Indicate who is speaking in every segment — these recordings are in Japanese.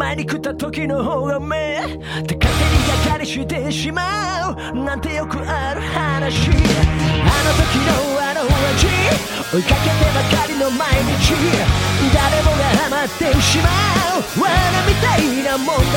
Speaker 1: 前に食った時の方がうめって勝手にがかりしてしまうなんてよくある話あの時のあの味追いかけてばかりの毎日誰もがハマってしまう罠みたいなもん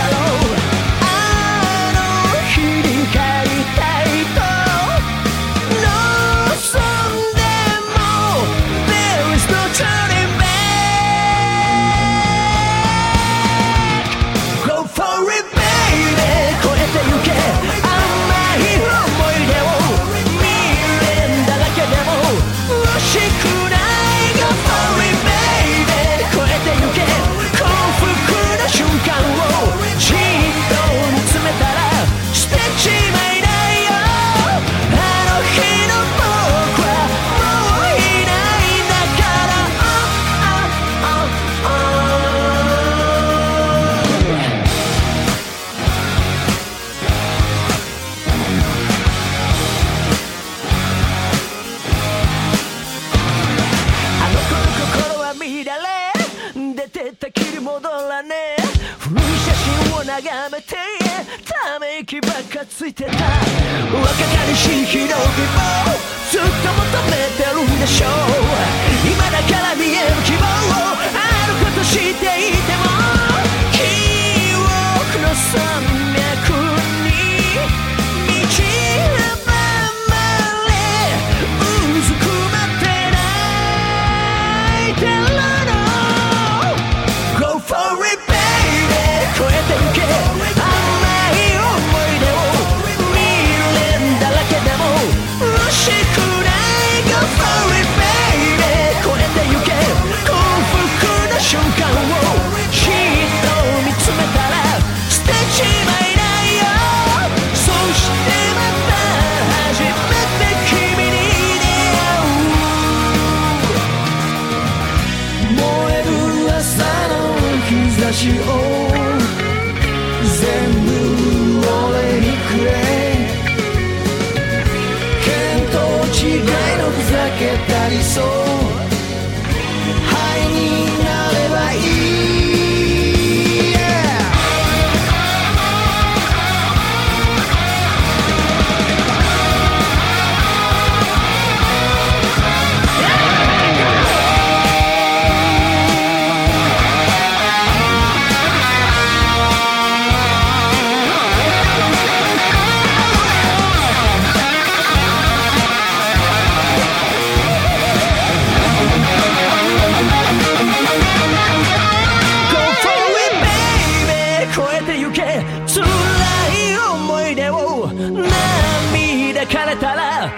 Speaker 1: 眺めてため息ばっかついてた。若かりしい日の希もずっと求めてるんでしょう。you owe 抱かれたら